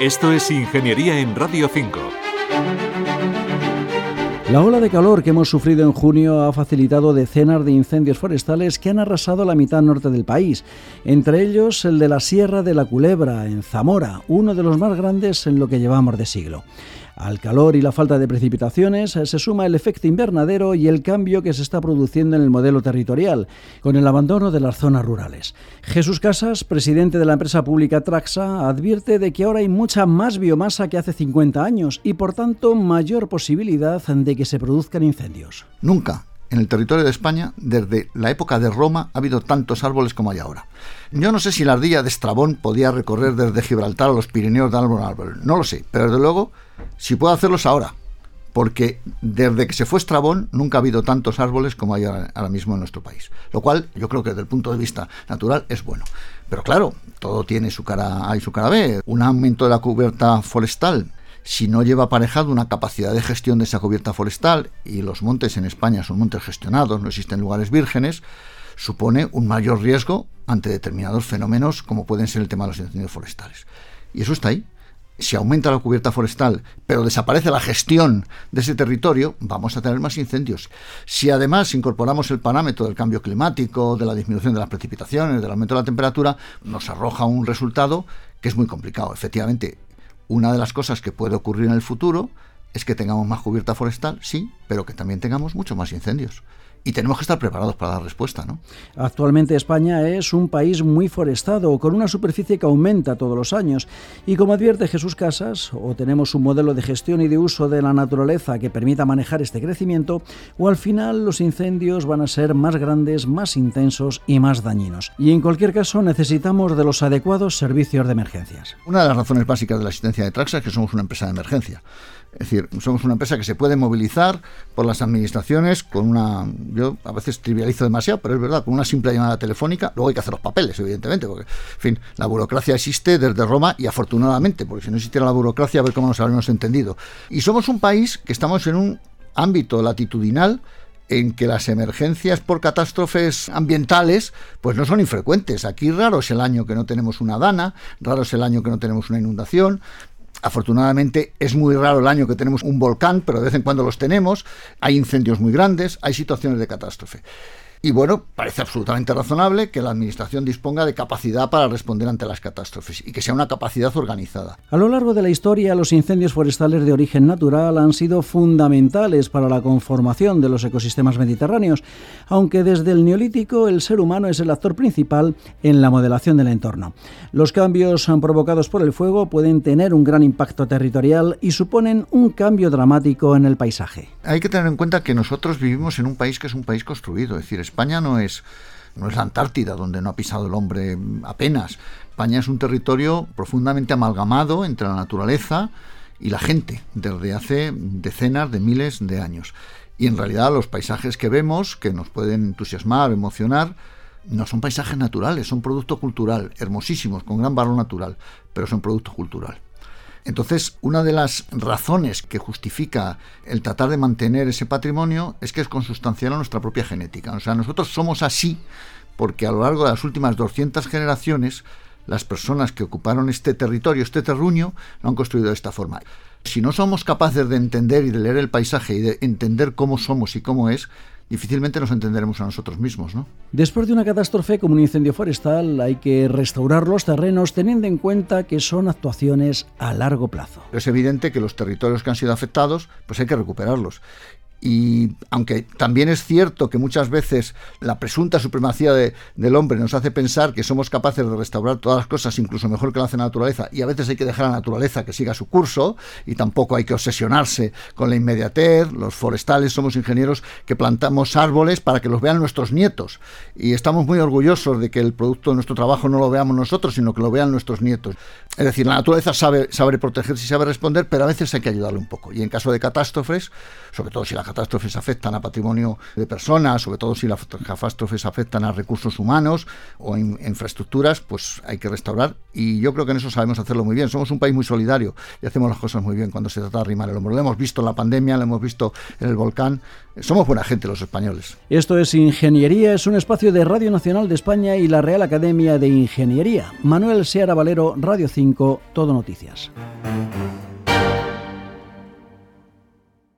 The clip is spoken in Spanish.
Esto es Ingeniería en Radio 5. La ola de calor que hemos sufrido en junio ha facilitado decenas de incendios forestales que han arrasado la mitad norte del país, entre ellos el de la Sierra de la Culebra, en Zamora, uno de los más grandes en lo que llevamos de siglo. Al calor y la falta de precipitaciones se suma el efecto invernadero y el cambio que se está produciendo en el modelo territorial, con el abandono de las zonas rurales. Jesús Casas, presidente de la empresa pública Traxa, advierte de que ahora hay mucha más biomasa que hace 50 años y por tanto mayor posibilidad de que se produzcan incendios. Nunca en el territorio de España, desde la época de Roma, ha habido tantos árboles como hay ahora. Yo no sé si la ardilla de Estrabón podía recorrer desde Gibraltar a los Pirineos de árbol a árbol, no lo sé, pero desde luego si puedo hacerlos ahora, porque desde que se fue Estrabón nunca ha habido tantos árboles como hay ahora mismo en nuestro país. Lo cual yo creo que desde el punto de vista natural es bueno. Pero claro, todo tiene su cara A y su cara B. Un aumento de la cubierta forestal, si no lleva aparejado una capacidad de gestión de esa cubierta forestal, y los montes en España son montes gestionados, no existen lugares vírgenes, supone un mayor riesgo ante determinados fenómenos como pueden ser el tema de los incendios forestales. Y eso está ahí si aumenta la cubierta forestal, pero desaparece la gestión de ese territorio, vamos a tener más incendios. Si además incorporamos el parámetro del cambio climático, de la disminución de las precipitaciones, del aumento de la temperatura, nos arroja un resultado que es muy complicado. Efectivamente, una de las cosas que puede ocurrir en el futuro es que tengamos más cubierta forestal, sí, pero que también tengamos muchos más incendios y tenemos que estar preparados para dar respuesta. ¿no? Actualmente España es un país muy forestado, con una superficie que aumenta todos los años. Y como advierte Jesús Casas, o tenemos un modelo de gestión y de uso de la naturaleza que permita manejar este crecimiento, o al final los incendios van a ser más grandes, más intensos y más dañinos. Y en cualquier caso necesitamos de los adecuados servicios de emergencias. Una de las razones básicas de la existencia de Traxa es que somos una empresa de emergencia. Es decir, somos una empresa que se puede movilizar por las administraciones con una, yo a veces trivializo demasiado, pero es verdad, con una simple llamada telefónica, luego hay que hacer los papeles, evidentemente, porque, en fin, la burocracia existe desde Roma y afortunadamente, porque si no existiera la burocracia, a ver cómo nos habríamos entendido. Y somos un país que estamos en un ámbito latitudinal en que las emergencias por catástrofes ambientales pues no son infrecuentes. Aquí raro es el año que no tenemos una dana, raro es el año que no tenemos una inundación, Afortunadamente es muy raro el año que tenemos un volcán, pero de vez en cuando los tenemos. Hay incendios muy grandes, hay situaciones de catástrofe. Y bueno, parece absolutamente razonable que la Administración disponga de capacidad para responder ante las catástrofes y que sea una capacidad organizada. A lo largo de la historia, los incendios forestales de origen natural han sido fundamentales para la conformación de los ecosistemas mediterráneos, aunque desde el neolítico el ser humano es el actor principal en la modelación del entorno. Los cambios provocados por el fuego pueden tener un gran impacto territorial y suponen un cambio dramático en el paisaje. Hay que tener en cuenta que nosotros vivimos en un país que es un país construido, es decir, España no es, no es la Antártida, donde no ha pisado el hombre apenas. España es un territorio profundamente amalgamado entre la naturaleza y la gente desde hace decenas de miles de años. Y en realidad los paisajes que vemos, que nos pueden entusiasmar, emocionar, no son paisajes naturales, son producto cultural, hermosísimos, con gran valor natural, pero son producto cultural. Entonces, una de las razones que justifica el tratar de mantener ese patrimonio es que es consustancial a nuestra propia genética. O sea, nosotros somos así porque a lo largo de las últimas 200 generaciones, las personas que ocuparon este territorio, este terruño, lo han construido de esta forma. Si no somos capaces de entender y de leer el paisaje y de entender cómo somos y cómo es, difícilmente nos entenderemos a nosotros mismos, ¿no? Después de una catástrofe como un incendio forestal, hay que restaurar los terrenos teniendo en cuenta que son actuaciones a largo plazo. Es evidente que los territorios que han sido afectados, pues hay que recuperarlos. Y aunque también es cierto que muchas veces la presunta supremacía del hombre nos hace pensar que somos capaces de restaurar todas las cosas incluso mejor que lo hace la naturaleza, y a veces hay que dejar a la naturaleza que siga su curso, y tampoco hay que obsesionarse con la inmediatez, los forestales somos ingenieros que plantamos árboles para que los vean nuestros nietos, y estamos muy orgullosos de que el producto de nuestro trabajo no lo veamos nosotros, sino que lo vean nuestros nietos. Es decir, la naturaleza sabe, sabe protegerse y sabe responder, pero a veces hay que ayudarle un poco, y en caso de catástrofes, sobre todo si la catástrofes afectan a patrimonio de personas, sobre todo si las catástrofes afectan a recursos humanos o infraestructuras, pues hay que restaurar. Y yo creo que en eso sabemos hacerlo muy bien. Somos un país muy solidario y hacemos las cosas muy bien cuando se trata de arrimar el hombro. Lo hemos visto en la pandemia, lo hemos visto en el volcán. Somos buena gente los españoles. Esto es Ingeniería, es un espacio de Radio Nacional de España y la Real Academia de Ingeniería. Manuel Seara Valero, Radio 5, Todo Noticias.